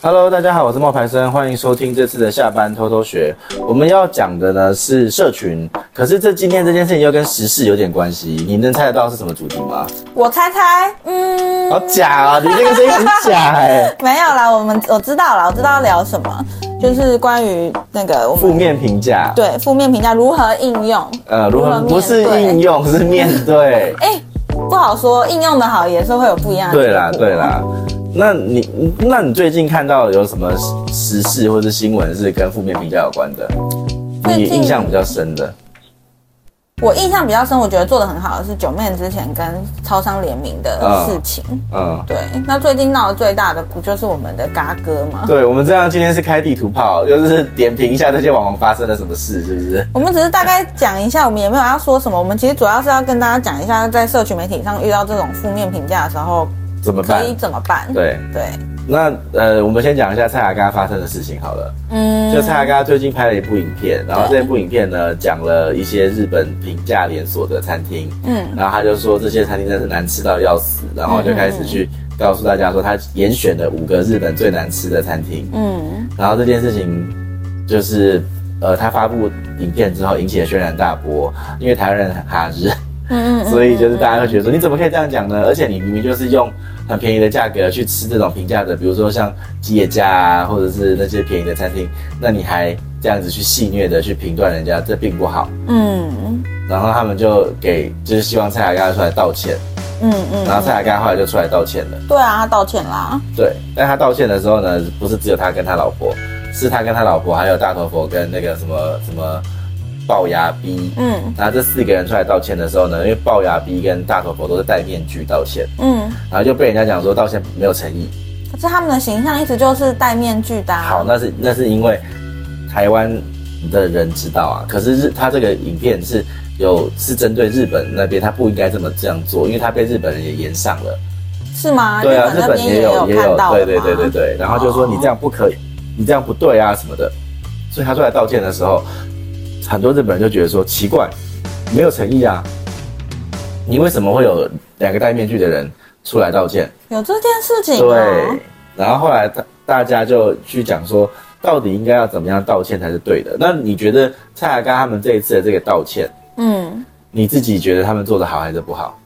Hello，大家好，我是冒牌生，欢迎收听这次的下班偷偷学。我们要讲的呢是社群，可是这今天这件事情又跟时事有点关系。你能猜得到是什么主题吗？我猜猜，嗯，好假啊！你这个声音很假哎、欸。没有啦，我们我知道了，我知道要聊什么，就是关于那个负面评价。对，负面评价如何应用？呃，如何不是应用，是面对。哎、欸，不好说，应用的好也是会有不一样的。对啦，对啦。那你，那你最近看到有什么时事或者新闻是跟负面评价有关的？你印象比较深的？我印象比较深，我觉得做的很好的是九妹之前跟超商联名的事情。嗯，对。那最近闹得最大的不就是我们的嘎哥吗？对，我们这样今天是开地图炮，就是点评一下这些网红发生了什么事，是不是？我们只是大概讲一下，我们也没有要说什么。我们其实主要是要跟大家讲一下，在社群媒体上遇到这种负面评价的时候。怎么办？可以怎么办？对对，那呃，我们先讲一下蔡阿嘎发生的事情好了。嗯，就蔡阿嘎最近拍了一部影片，然后这部影片呢讲了一些日本平价连锁的餐厅，嗯，然后他就说这些餐厅真的是难吃到要死，然后就开始去告诉大家说他严选了五个日本最难吃的餐厅，嗯，然后这件事情就是呃，他发布影片之后引起了轩然大波，因为台湾人很哈日。嗯，所以就是大家会觉得说，你怎么可以这样讲呢？而且你明明就是用很便宜的价格去吃这种平价的，比如说像吉野家啊，或者是那些便宜的餐厅，那你还这样子去戏谑的去评断人家，这并不好。嗯，然后他们就给就是希望蔡雅刚出来道歉。嗯嗯，然后蔡雅刚后来就出来道歉了。对啊，他道歉啦。对，但他道歉的时候呢，不是只有他跟他老婆，是他跟他老婆还有大头佛跟那个什么什么。齙牙 B，嗯，然后这四个人出来道歉的时候呢，因为龅牙 B 跟大头佛都是戴面具道歉，嗯，然后就被人家讲说道歉没有诚意。可是他们的形象一直就是戴面具的啊。好，那是那是因为台湾的人知道啊，可是日他这个影片是有是针对日本那边，他不应该这么这样做，因为他被日本人也延上了。是吗？对啊，日本也有也有，对对对对对，然后就说你这样不可以，你这样不对啊什么的，所以他出来道歉的时候。很多日本人就觉得说奇怪，没有诚意啊！你为什么会有两个戴面具的人出来道歉？有这件事情？对。然后后来大大家就去讲说，到底应该要怎么样道歉才是对的？那你觉得蔡雅刚他们这一次的这个道歉，嗯，你自己觉得他们做的好还是不好？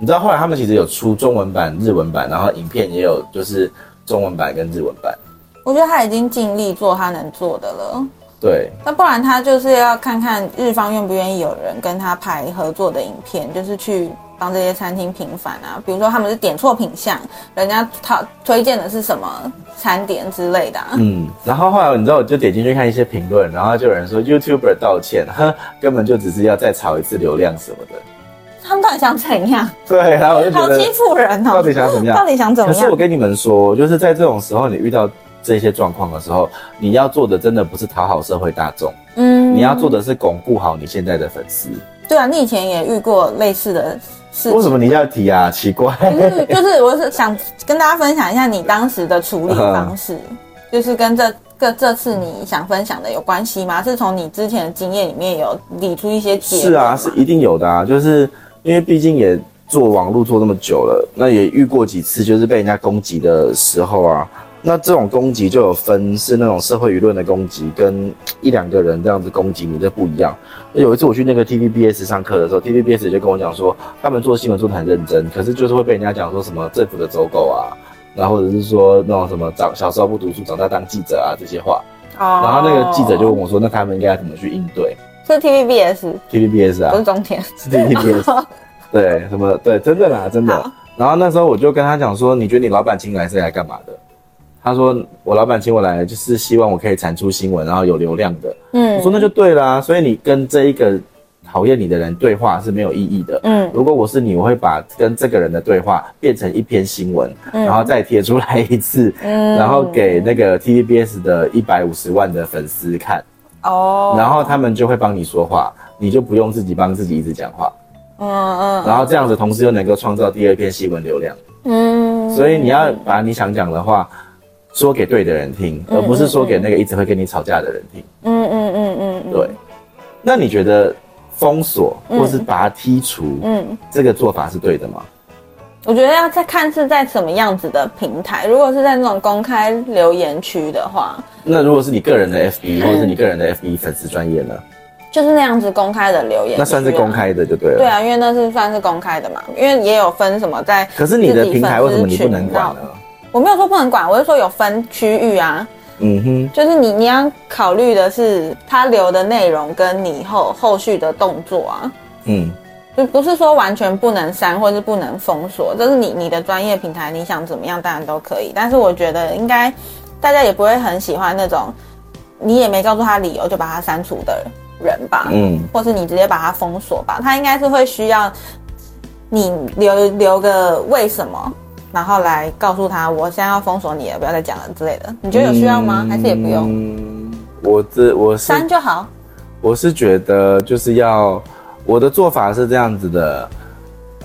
你知道后来他们其实有出中文版、日文版，然后影片也有就是中文版跟日文版。我觉得他已经尽力做他能做的了。对，那不然他就是要看看日方愿不愿意有人跟他拍合作的影片，就是去帮这些餐厅平反啊。比如说他们是点错品相，人家他推荐的是什么餐点之类的啊。嗯，然后后来你知道，我就点进去看一些评论，然后就有人说 YouTuber 道歉，呵，根本就只是要再炒一次流量什么的。他们到底想怎样？对，然后我就觉得好欺负人哦。到底想怎样？到底想怎么样？可是我跟你们说，就是在这种时候，你遇到。这些状况的时候，你要做的真的不是讨好社会大众，嗯，你要做的是巩固好你现在的粉丝。对啊，你以前也遇过类似的事。为什么你要提啊？奇怪，就是就是，我是想跟大家分享一下你当时的处理方式，嗯、就是跟这个这次你想分享的有关系吗？是从你之前的经验里面有理出一些结论？是啊，是一定有的啊，就是因为毕竟也做网络做那么久了，那也遇过几次就是被人家攻击的时候啊。那这种攻击就有分，是那种社会舆论的攻击，跟一两个人这样子攻击你，这不一样。有一次我去那个 TVBS 上课的时候，TVBS 就跟我讲说，他们做新闻做的很认真，可是就是会被人家讲说什么政府的走狗啊，然后或者是说那种什么长小时候不读书，长大当记者啊这些话。哦。然后那个记者就问我说，那他们应该怎么去应对？是 TVBS，TVBS 啊，不是中天，是 TVBS。对，什么对，真的啦，真的。然后那时候我就跟他讲说，你觉得你老板请来是来干嘛的？他说：“我老板请我来，就是希望我可以产出新闻，然后有流量的。”嗯，我说那就对啦。所以你跟这一个讨厌你的人对话是没有意义的。嗯，如果我是你，我会把跟这个人的对话变成一篇新闻，嗯，然后再贴出来一次，嗯，然后给那个 TVBS 的一百五十万的粉丝看。哦，然后他们就会帮你说话，你就不用自己帮自己一直讲话。嗯嗯，然后这样子，同时又能够创造第二篇新闻流量。嗯，所以你要把你想讲的话。说给对的人听，而不是说给那个一直会跟你吵架的人听。嗯嗯嗯嗯，对。那你觉得封锁或是把他剔除，嗯，这个做法是对的吗？我觉得要再看是在什么样子的平台。如果是在那种公开留言区的话，那如果是你个人的 FB 或者是你个人的 FB 粉丝专业呢？就是那样子公开的留言，那算是公开的就对了。对啊，因为那是算是公开的嘛，因为也有分什么在。可是你的平台为什么你不能管呢？我没有说不能管，我是说有分区域啊。嗯哼，就是你你要考虑的是他留的内容跟你后后续的动作啊。嗯，就不是说完全不能删或是不能封锁，这是你你的专业平台，你想怎么样当然都可以。但是我觉得应该大家也不会很喜欢那种你也没告诉他理由就把他删除的人。吧，嗯，或是你直接把他封锁吧，他应该是会需要你留留个为什么，然后来告诉他，我现在要封锁你了，不要再讲了之类的。你觉得有需要吗？嗯、还是也不用？嗯，我这我是删就好。我是觉得就是要我的做法是这样子的，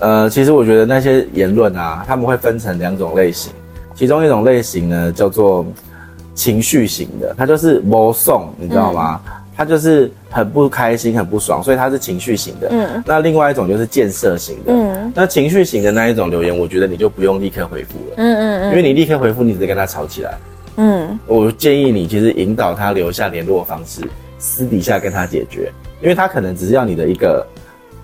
呃，其实我觉得那些言论啊，他们会分成两种类型，其中一种类型呢叫做情绪型的，它就是魔送，你知道吗？嗯他就是很不开心、很不爽，所以他是情绪型的。嗯，那另外一种就是建设型的。嗯，那情绪型的那一种留言，我觉得你就不用立刻回复了。嗯嗯嗯，因为你立刻回复，你只是跟他吵起来。嗯，我建议你其实引导他留下联络方式，私底下跟他解决，因为他可能只是要你的一个，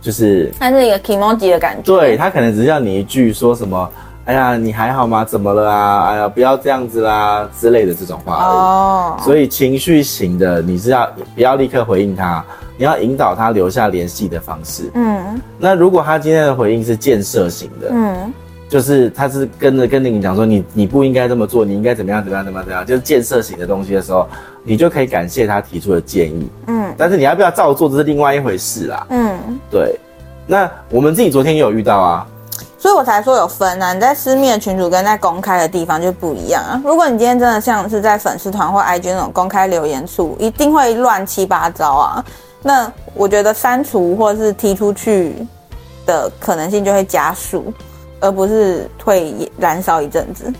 就是他是一个 kimoji 的感觉。对，他可能只是要你一句说什么。哎呀，你还好吗？怎么了啊？哎呀，不要这样子啦之类的这种话而已。哦。所以情绪型的，你是要不要立刻回应他？你要引导他留下联系的方式。嗯。那如果他今天的回应是建设型的，嗯，就是他是跟着跟着你讲说，你你不应该这么做，你应该怎么样怎么样怎么样怎么样，就是建设型的东西的时候，你就可以感谢他提出的建议。嗯。但是你要不要照做，这是另外一回事啦。嗯。对。那我们自己昨天也有遇到啊。所以我才说有分啊，你在私密的群组跟在公开的地方就不一样啊。如果你今天真的像是在粉丝团或 IG 那种公开留言处，一定会乱七八糟啊。那我觉得删除或是踢出去的可能性就会加速，而不是退燃烧一阵子。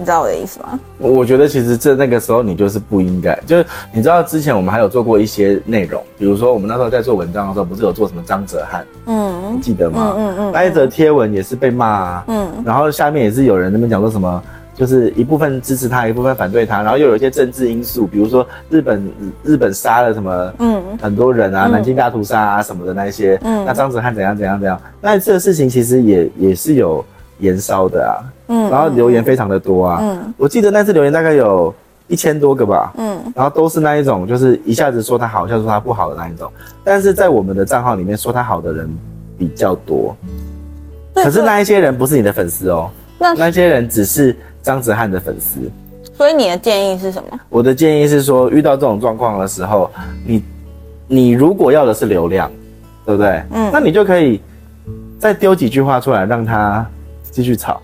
你知道我的意思吗？我觉得其实这那个时候你就是不应该，就是你知道之前我们还有做过一些内容，比如说我们那时候在做文章的时候，不是有做什么张哲瀚，嗯，你记得吗？嗯嗯嗯，那一则贴文也是被骂啊，嗯，然后下面也是有人那边讲说什么，就是一部分支持他，一部分反对他，然后又有一些政治因素，比如说日本日本杀了什么，嗯，很多人啊，南京大屠杀啊什么的那一些，嗯，那张哲瀚怎样怎样怎样，那这个事情其实也也是有延烧的啊。嗯，然后留言非常的多啊，嗯，我记得那次留言大概有一千多个吧，嗯，然后都是那一种，就是一下子说他好，一下子说他不好的那一种，但是在我们的账号里面说他好的人比较多，可是那一些人不是你的粉丝哦，那那些人只是张哲瀚的粉丝，所以你的建议是什么？我的建议是说，遇到这种状况的时候，你你如果要的是流量，对不对？嗯，那你就可以再丢几句话出来，让他继续吵。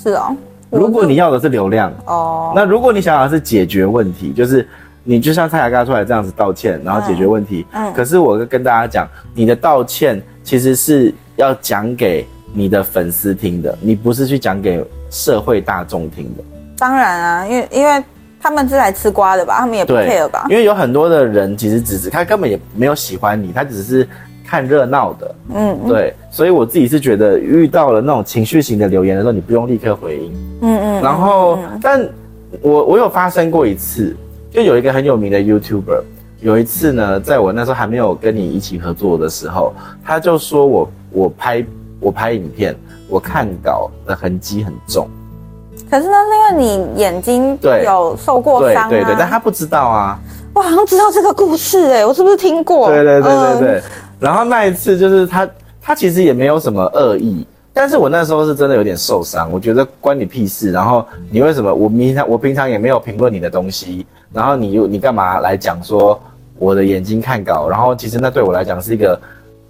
是哦，如果你要的是流量哦，那如果你想要的是解决问题，就是你就像蔡雅刚出来这样子道歉，然后解决问题。嗯，可是我跟大家讲，你的道歉其实是要讲给你的粉丝听的，你不是去讲给社会大众听的。当然啊，因为因为他们是来吃瓜的吧，他们也不 care 吧？因为有很多的人其实只是他根本也没有喜欢你，他只是。看热闹的，嗯，对，所以我自己是觉得遇到了那种情绪型的留言的时候，你不用立刻回应，嗯嗯，然后，但我我有发生过一次，就有一个很有名的 YouTuber，有一次呢，在我那时候还没有跟你一起合作的时候，他就说我我拍我拍影片，我看稿的痕迹很重，可是那是因为你眼睛对有受过伤啊，对对对，但他不知道啊，我好像知道这个故事哎、欸，我是不是听过？对对对对对。嗯然后那一次就是他，他其实也没有什么恶意，但是我那时候是真的有点受伤，我觉得关你屁事。然后你为什么？我平常我平常也没有评论你的东西，然后你又你干嘛来讲说我的眼睛看稿？然后其实那对我来讲是一个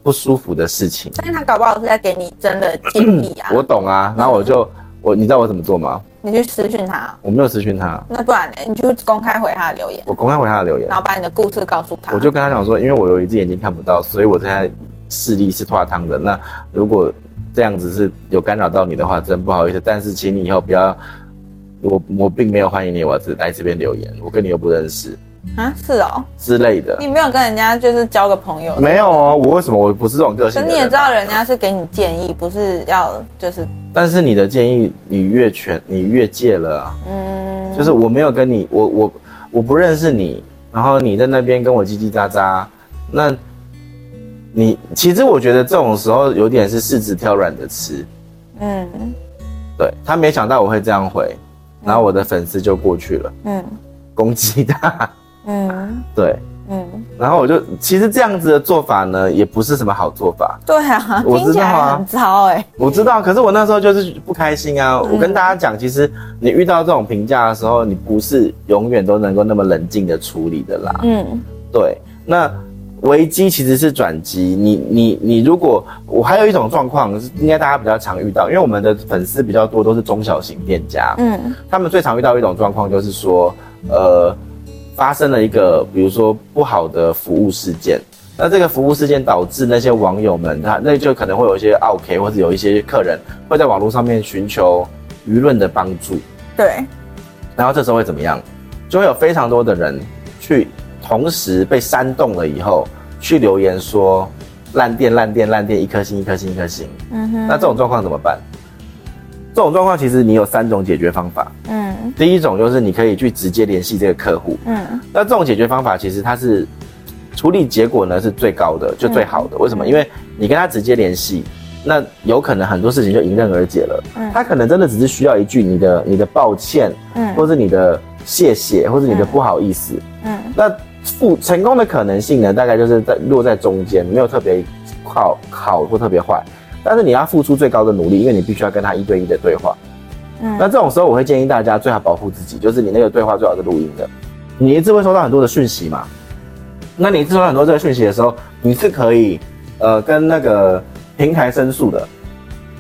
不舒服的事情。但是他搞不好是在给你真的建议啊。我懂啊，然后我就我你知道我怎么做吗？你去私讯他。我没有私讯他。那不然呢？你就公开回他的留言。我公开回他的留言，然后把你的故事告诉他。我就跟他讲说，因为我有一只眼睛看不到，所以我现在视力是画汤的。那如果这样子是有干扰到你的话，真不好意思。但是请你以后不要，我我并没有欢迎你，我只来这边留言，我跟你又不认识。啊，是哦之类的。你没有跟人家就是交个朋友？没有啊，我为什么我不是这种个性？可你也知道，人家是给你建议，不是要就是。但是你的建议，你越权，你越界了啊。嗯，就是我没有跟你，我我我不认识你，然后你在那边跟我叽叽喳喳，那，你其实我觉得这种时候有点是柿子挑软的吃。嗯，对，他没想到我会这样回，然后我的粉丝就过去了。嗯，攻击他。嗯，对，嗯，然后我就其实这样子的做法呢，也不是什么好做法。对啊，我知道啊，很糟哎。我知道，可是我那时候就是不开心啊。嗯、我跟大家讲，其实你遇到这种评价的时候，你不是永远都能够那么冷静的处理的啦。嗯，对。那危机其实是转机。你你你，如果我还有一种状况，应该大家比较常遇到，因为我们的粉丝比较多，都是中小型店家。嗯，他们最常遇到一种状况就是说，呃。发生了一个，比如说不好的服务事件，那这个服务事件导致那些网友们，他那就可能会有一些 OK，或者有一些客人会在网络上面寻求舆论的帮助。对，然后这时候会怎么样？就会有非常多的人去同时被煽动了以后，去留言说烂店烂店烂店，一颗星一颗星一颗星。嗯哼，那这种状况怎么办？这种状况其实你有三种解决方法。嗯，第一种就是你可以去直接联系这个客户。嗯，那这种解决方法其实它是处理结果呢是最高的，就最好的。嗯、为什么？因为你跟他直接联系，那有可能很多事情就迎刃而解了。嗯，他可能真的只是需要一句你的你的抱歉，嗯，或是你的谢谢，或是你的不好意思。嗯，那付成功的可能性呢，大概就是在落在中间，没有特别好好或特别坏。但是你要付出最高的努力，因为你必须要跟他一对一的对话。嗯，那这种时候我会建议大家最好保护自己，就是你那个对话最好是录音的。你一次会收到很多的讯息嘛？那你收到很多这个讯息的时候，你是可以呃跟那个平台申诉的。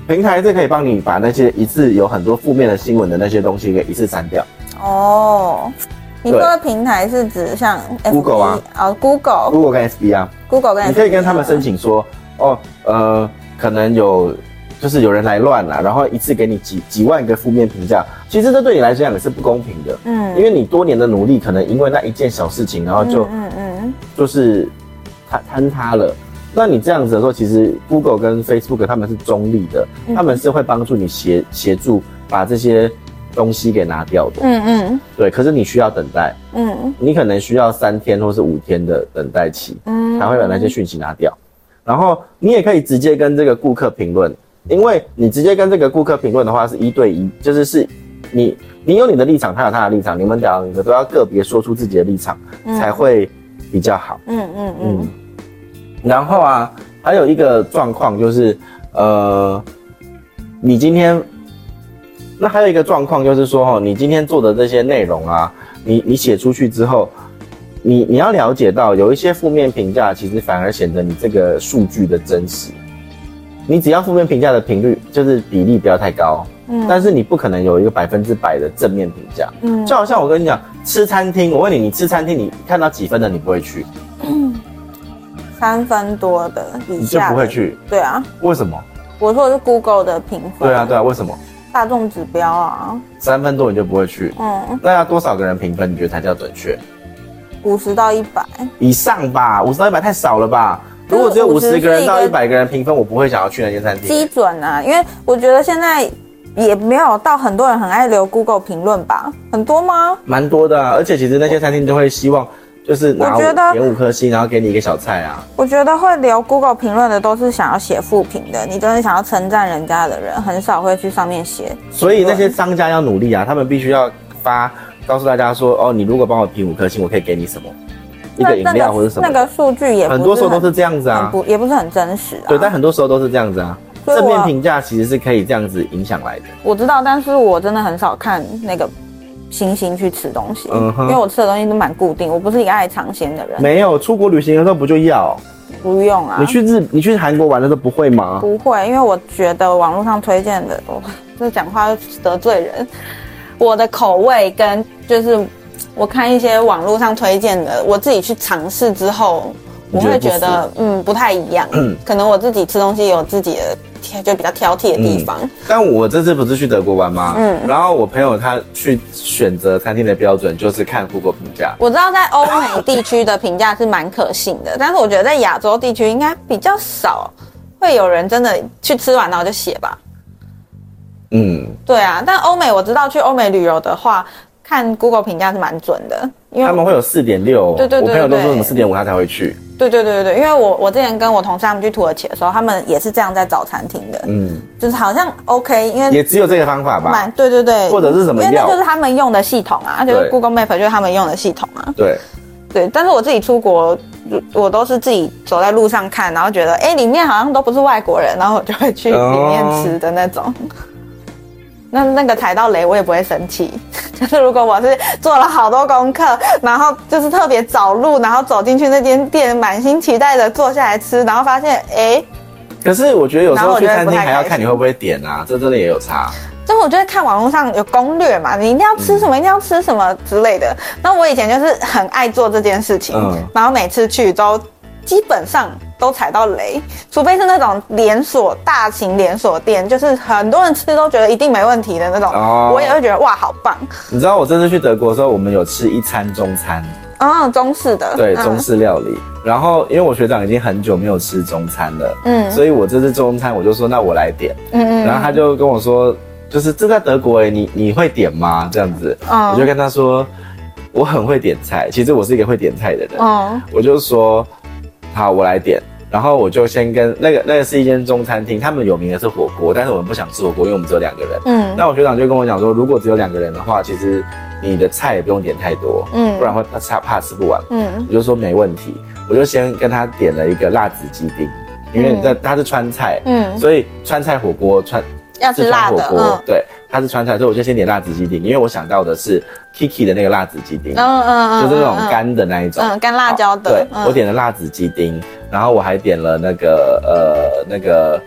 平台是可以帮你把那些一次有很多负面的新闻的那些东西给一次删掉。哦，你说的平台是指像 Google 啊？哦，Google，Google 跟 FB 啊，Google 跟 FB 你可以跟他们申请说，哦，呃。可能有，就是有人来乱了，然后一次给你几几万个负面评价，其实这对你来讲也是不公平的，嗯，因为你多年的努力，可能因为那一件小事情，然后就，嗯嗯，就是坍坍塌了。那你这样子的时候，其实 Google 跟 Facebook 他们是中立的，他们是会帮助你协协助把这些东西给拿掉的，嗯嗯，对。可是你需要等待，嗯，你可能需要三天或是五天的等待期，嗯，才会把那些讯息拿掉。然后你也可以直接跟这个顾客评论，因为你直接跟这个顾客评论的话是一对一，就是是你你有你的立场，他有他的立场，你们两个都要个别说出自己的立场，嗯、才会比较好。嗯嗯嗯。嗯然后啊，还有一个状况就是，呃，你今天那还有一个状况就是说，哦，你今天做的这些内容啊，你你写出去之后。你你要了解到，有一些负面评价，其实反而显得你这个数据的真实。你只要负面评价的频率就是比例不要太高，嗯，但是你不可能有一个百分之百的正面评价，嗯，就好像我跟你讲，吃餐厅，我问你，你吃餐厅，你看到几分的你不会去？嗯，三分多的，你就不会去？对啊，为什么？我说的是 Google 的评分。对啊，对啊，为什么？大众指标啊，三分多你就不会去？嗯，那要多少个人评分，你觉得才叫准确？五十到一百以上吧，五十到一百太少了吧？如果只有五十个人到一百个人评分，我不会想要去那间餐厅。基准啊，因为我觉得现在也没有到很多人很爱留 Google 评论吧？很多吗？蛮多的啊，而且其实那些餐厅都会希望就是拿我觉得点五颗星，然后给你一个小菜啊。我觉得会留 Google 评论的都是想要写负评的，你真的想要称赞人家的人，很少会去上面写。所以那些商家要努力啊，他们必须要发。告诉大家说哦，你如果帮我评五颗星，我可以给你什么？一个饮料或者什么？那个数据也很多时候都是这样子啊，不也不是很真实啊。对，但很多时候都是这样子啊。正面评价其实是可以这样子影响来的。我知道，但是我真的很少看那个星星去吃东西，嗯，因为我吃的东西都蛮固定，我不是一个爱尝鲜的人。没有出国旅行的时候不就要？不用啊。你去日，你去韩国玩的时候不会吗？不会，因为我觉得网络上推荐的，我这讲话得罪人。我的口味跟就是。我看一些网络上推荐的，我自己去尝试之后，我会觉得嗯不太一样，嗯，可能我自己吃东西有自己的挑，就比较挑剔的地方。嗯、但我这次不是去德国玩吗？嗯，然后我朋友他去选择餐厅的标准就是看 Google 评价。我知道在欧美地区的评价是蛮可信的，但是我觉得在亚洲地区应该比较少会有人真的去吃完然后就写吧。嗯，对啊，但欧美我知道去欧美旅游的话，看 Google 评价是蛮准的，因为他们会有四点六，对对对，我朋友都说什么四点五他才会去。对对对对对，因为我我之前跟我同事他们去土耳其的时候，他们也是这样在找餐厅的，嗯，就是好像 OK，因为也只有这个方法吧，对对对，或者是什么，因为那就是他们用的系统啊，就是 Google Map 就是他们用的系统啊，对对，但是我自己出国，我都是自己走在路上看，然后觉得哎里面好像都不是外国人，然后我就会去里面吃的那种。哦那那个踩到雷我也不会生气，就是如果我是做了好多功课，然后就是特别找路，然后走进去那间店，满心期待的坐下来吃，然后发现哎，欸、可是我觉得有时候去餐厅还要看你会不会点啊，这真的也有差。就我觉得看网络上有攻略嘛，你一定要吃什么，嗯、一定要吃什么之类的。那我以前就是很爱做这件事情，嗯、然后每次去都基本上。都踩到雷，除非是那种连锁大型连锁店，就是很多人吃都觉得一定没问题的那种，哦、我也会觉得哇，好棒。你知道我这次去德国的时候，我们有吃一餐中餐，哦，中式的，对，中式料理。嗯、然后因为我学长已经很久没有吃中餐了，嗯，所以我这次中餐我就说那我来点，嗯嗯，然后他就跟我说，就是这在德国哎，你你会点吗？这样子，嗯、我就跟他说我很会点菜，其实我是一个会点菜的人，嗯，我就说。好，我来点，然后我就先跟那个那个是一间中餐厅，他们有名的是火锅，但是我们不想吃火锅，因为我们只有两个人。嗯，那我学长就跟我讲说，如果只有两个人的话，其实你的菜也不用点太多，嗯，不然会怕怕吃不完。嗯，我就说没问题，我就先跟他点了一个辣子鸡丁，因为在他是川菜，嗯，所以川菜火锅川要吃辣的，嗯，对。它是川菜，所以我就先点辣子鸡丁，因为我想到的是 Kiki 的那个辣子鸡丁，嗯嗯嗯，就是那种干的那一种，嗯，干辣椒的。对，我点了辣子鸡丁，然后我还点了那个呃那个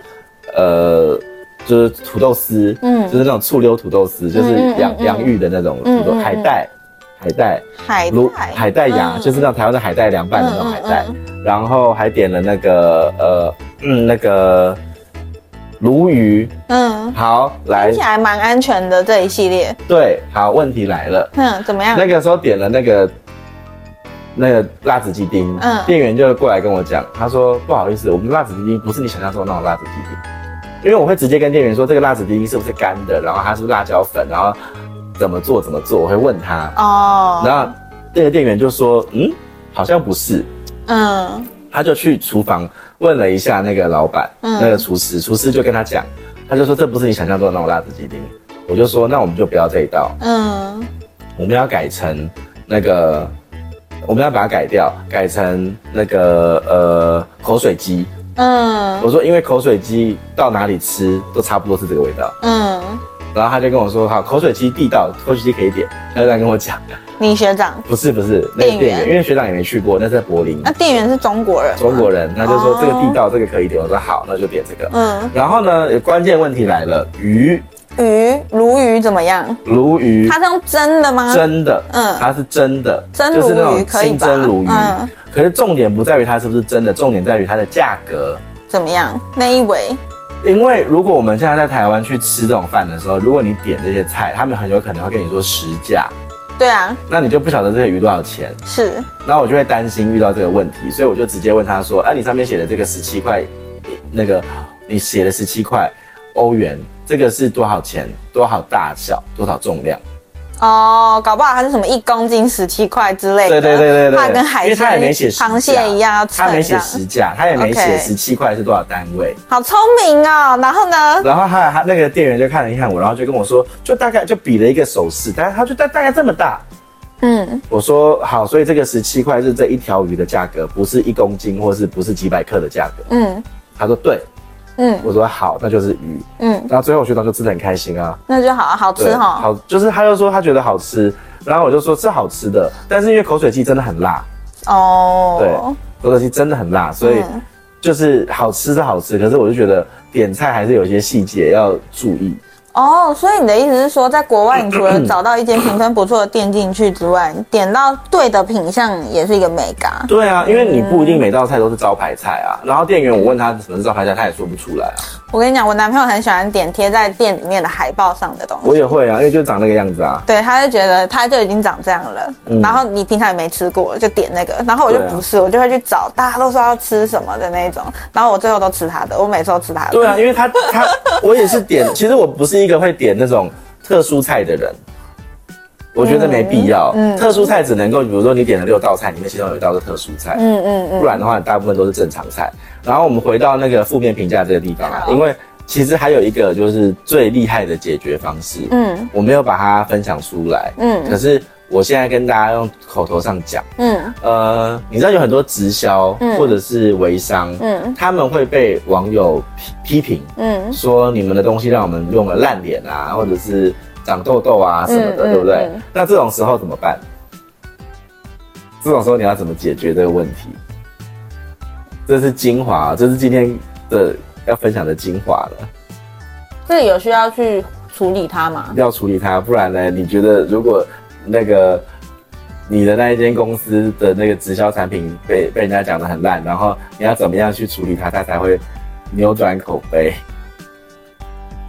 呃就是土豆丝，嗯，就是那种醋溜土豆丝，就是洋洋芋的那种土豆，海带，海带，海海带芽，就是那种台湾的海带凉拌的那种海带，然后还点了那个呃嗯那个。鲈鱼，嗯，好，来，听起来蛮安全的这一系列。对，好，问题来了，嗯，怎么样？那个时候点了那个那个辣子鸡丁，嗯，店员就过来跟我讲，他说不好意思，我们辣子鸡丁不是你想象中的那种辣子鸡丁，因为我会直接跟店员说这个辣子鸡丁是不是干的，然后它是辣椒粉，然后怎么做怎么做，我会问他，哦，然后那个店员就说，嗯，好像不是，嗯，他就去厨房。问了一下那个老板，嗯、那个厨师，厨师就跟他讲，他就说这不是你想象中的那种辣子鸡丁，我就说那我们就不要这一道，嗯，我们要改成那个，我们要把它改掉，改成那个呃口水鸡，嗯，我说因为口水鸡到哪里吃都差不多是这个味道，嗯，然后他就跟我说好，口水鸡地道，口水鸡可以点，他就这样跟我讲。你学长不是不是那个店员，因为学长也没去过，那是在柏林。那店员是中国人，中国人，他就说这个地道，这个可以点。我说好，那就点这个。嗯，然后呢，关键问题来了，鱼鱼鲈鱼怎么样？鲈鱼，它是用蒸的吗？蒸的，嗯，它是蒸的，蒸鲈鱼可以清蒸鲈鱼。可是重点不在于它是不是真的，重点在于它的价格怎么样？那一围？因为如果我们现在在台湾去吃这种饭的时候，如果你点这些菜，他们很有可能会跟你说实价。对啊，那你就不晓得这些鱼多少钱，是，然后我就会担心遇到这个问题，所以我就直接问他说：“哎、啊，你上面写的这个十七块，那个你写的十七块欧元，这个是多少钱？多少大小？多少重量？”哦，搞不好它是什么一公斤十七块之类的。对对对对对，它跟海鲜、螃蟹一样要称。他没写实价，它也没写十七块是多少单位。好聪明哦，然后呢？然后他他那个店员就看了一看我，然后就跟我说，就大概就比了一个手势，但是他就大大概这么大。嗯，我说好，所以这个十七块是这一条鱼的价格，不是一公斤或是不是几百克的价格。嗯，他说对。嗯，我说好，那就是鱼。嗯，然后最后我学长就吃的很开心啊，那就好，好吃哈。好，就是他就说他觉得好吃，然后我就说是好吃的，但是因为口水鸡真的很辣。哦，对，口水鸡真的很辣，所以就是好吃是好吃，可是我就觉得点菜还是有一些细节要注意。哦，所以你的意思是说，在国外，你除了找到一间评分不错的店进去之外，点到对的品相也是一个美感。对啊，因为你不一定每道菜都是招牌菜啊。然后店员我问他什么是招牌菜，他也说不出来啊。我跟你讲，我男朋友很喜欢点贴在店里面的海报上的东西。我也会啊，因为就长那个样子啊。对，他就觉得他就已经长这样了。嗯、然后你平常也没吃过，就点那个。然后我就不是，啊、我就会去找大家都说要吃什么的那种。然后我最后都吃他的，我每次都吃他的。对啊，因为他他我也是点，其实我不是一个会点那种。特殊菜的人，我觉得没必要。嗯，特殊菜只能够，比如说你点了六道菜，里面其中有一道是特殊菜。嗯嗯嗯，不然的话，大部分都是正常菜。然后我们回到那个负面评价这个地方啊，因为其实还有一个就是最厉害的解决方式。嗯，我没有把它分享出来。嗯，可是。我现在跟大家用口头上讲，嗯，呃，你知道有很多直销，嗯，或者是微商，嗯，他们会被网友批批评，嗯，说你们的东西让我们用了烂脸啊，或者是长痘痘啊什么的，嗯，对不对？嗯，那这种时候怎么办？这种时候你要怎么解决这个问题？这是精华，这是今天的要分享的精华了。这有需要去处理它吗？要处理它，不然呢？你觉得如果？那个你的那一间公司的那个直销产品被被人家讲的很烂，然后你要怎么样去处理它，它才会扭转口碑？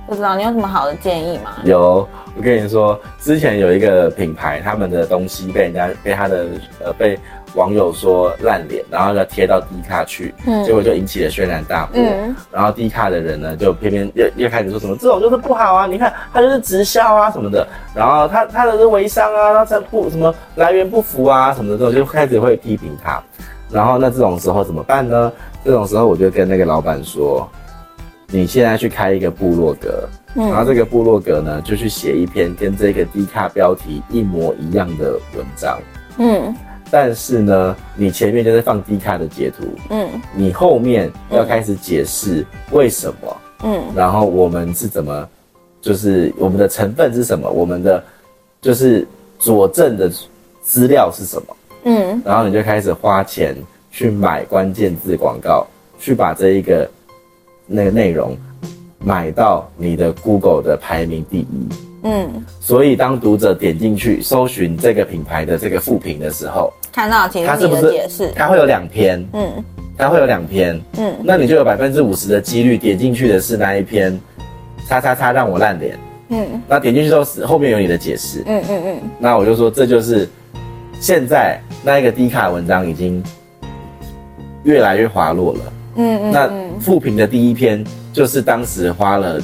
不知道你有什么好的建议吗？有，我跟你说，之前有一个品牌，他们的东西被人家被他的呃被。网友说烂脸，然后要贴到低卡去，嗯，结果就引起了轩然大波。嗯，然后低卡的人呢，就偏偏又又开始说什么这种就是不好啊，你看他就是直销啊什么的，然后他他的是微商啊，他才不什么来源不符啊什么的，这种就开始会批评他。然后那这种时候怎么办呢？这种时候我就跟那个老板说，你现在去开一个部落格，嗯，然后这个部落格呢就去写一篇跟这个低卡标题一模一样的文章，嗯。但是呢，你前面就是放低卡的截图，嗯，你后面要开始解释为什么，嗯，然后我们是怎么，就是我们的成分是什么，我们的就是佐证的资料是什么，嗯，然后你就开始花钱去买关键字广告，去把这一个那个内容买到你的 Google 的排名第一。嗯，所以当读者点进去搜寻这个品牌的这个副评的时候，看到其实它是不是解释，它会有两篇，嗯，它会有两篇，嗯，那你就有百分之五十的几率点进去的是那一篇，叉叉叉让我烂脸，嗯，那点进去之后后面有你的解释，嗯嗯嗯，那我就说这就是现在那一个低卡文章已经越来越滑落了，嗯嗯，那副评的第一篇就是当时花了，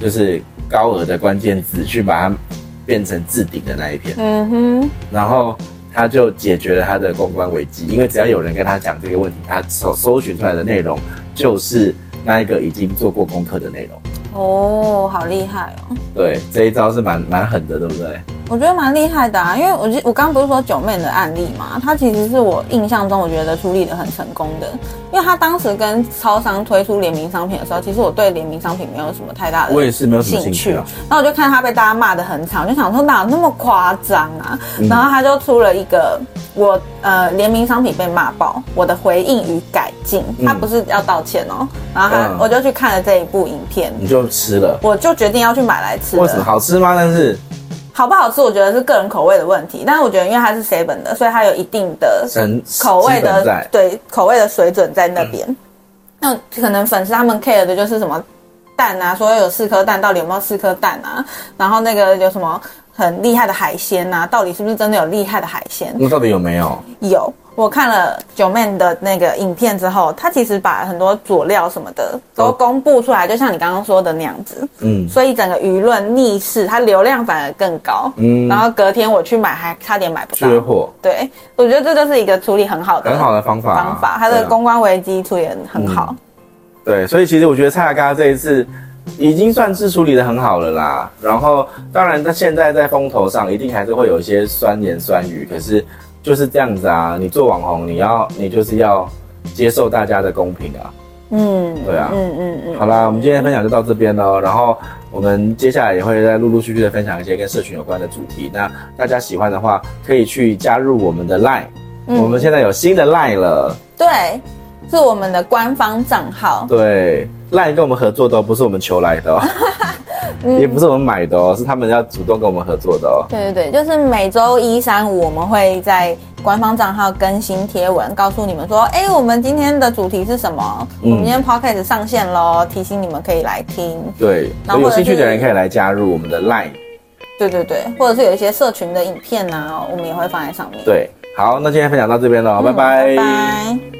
就是。高额的关键字去把它变成置顶的那一篇，嗯哼，然后他就解决了他的公关危机，因为只要有人跟他讲这个问题，他所搜寻出来的内容就是那一个已经做过功课的内容。哦，好厉害哦！对，这一招是蛮蛮狠的，对不对？我觉得蛮厉害的啊，因为我我刚刚不是说九妹的案例嘛，她其实是我印象中我觉得处理的很成功的，因为她当时跟超商推出联名商品的时候，其实我对联名商品没有什么太大的，我也是没有什么兴趣。然后我就看她被大家骂的很惨，我就想说哪有那么夸张啊？嗯、然后她就出了一个我呃联名商品被骂爆，我的回应与改进，她不是要道歉哦，然后她、嗯、我就去看了这一部影片，你就吃了，我就决定要去买来吃。为什么好吃吗？但是。好不好吃，我觉得是个人口味的问题。但是我觉得，因为它是 seven 的，所以它有一定的口味的对口味的水准在那边。嗯、那可能粉丝他们 care 的就是什么蛋啊，说有四颗蛋，到底有没有四颗蛋啊？然后那个有什么很厉害的海鲜啊？到底是不是真的有厉害的海鲜？那到底有没有？有。我看了九妹的那个影片之后，他其实把很多佐料什么的都公布出来，就像你刚刚说的那样子。嗯，所以整个舆论逆势，它流量反而更高。嗯，然后隔天我去买，还差点买不到。缺货。对，我觉得这就是一个处理很好的很好的方法。方法，它的公关危机处理很好。嗯。对，所以其实我觉得蔡阿嘎这一次已经算是处理的很好了啦。然后，当然他现在在风头上，一定还是会有一些酸言酸语，可是。就是这样子啊，你做网红，你要你就是要接受大家的公平啊。嗯，对啊，嗯嗯嗯。好啦，我们今天分享就到这边喽。然后我们接下来也会再陆陆续续的分享一些跟社群有关的主题。那大家喜欢的话，可以去加入我们的 Line。嗯，我们现在有新的 Line 了。对，是我们的官方账号。对，Line 跟我们合作的不是我们求来的哦。也不是我们买的哦，是他们要主动跟我们合作的哦。对对对，就是每周一、三、五我们会在官方账号更新贴文，告诉你们说，哎，我们今天的主题是什么？嗯、我们今天 podcast 上线喽，提醒你们可以来听。对，然后有兴趣的人可以来加入我们的 Line。对对对，或者是有一些社群的影片呐、啊，我们也会放在上面。对，好，那今天分享到这边喽，嗯、拜拜。拜拜。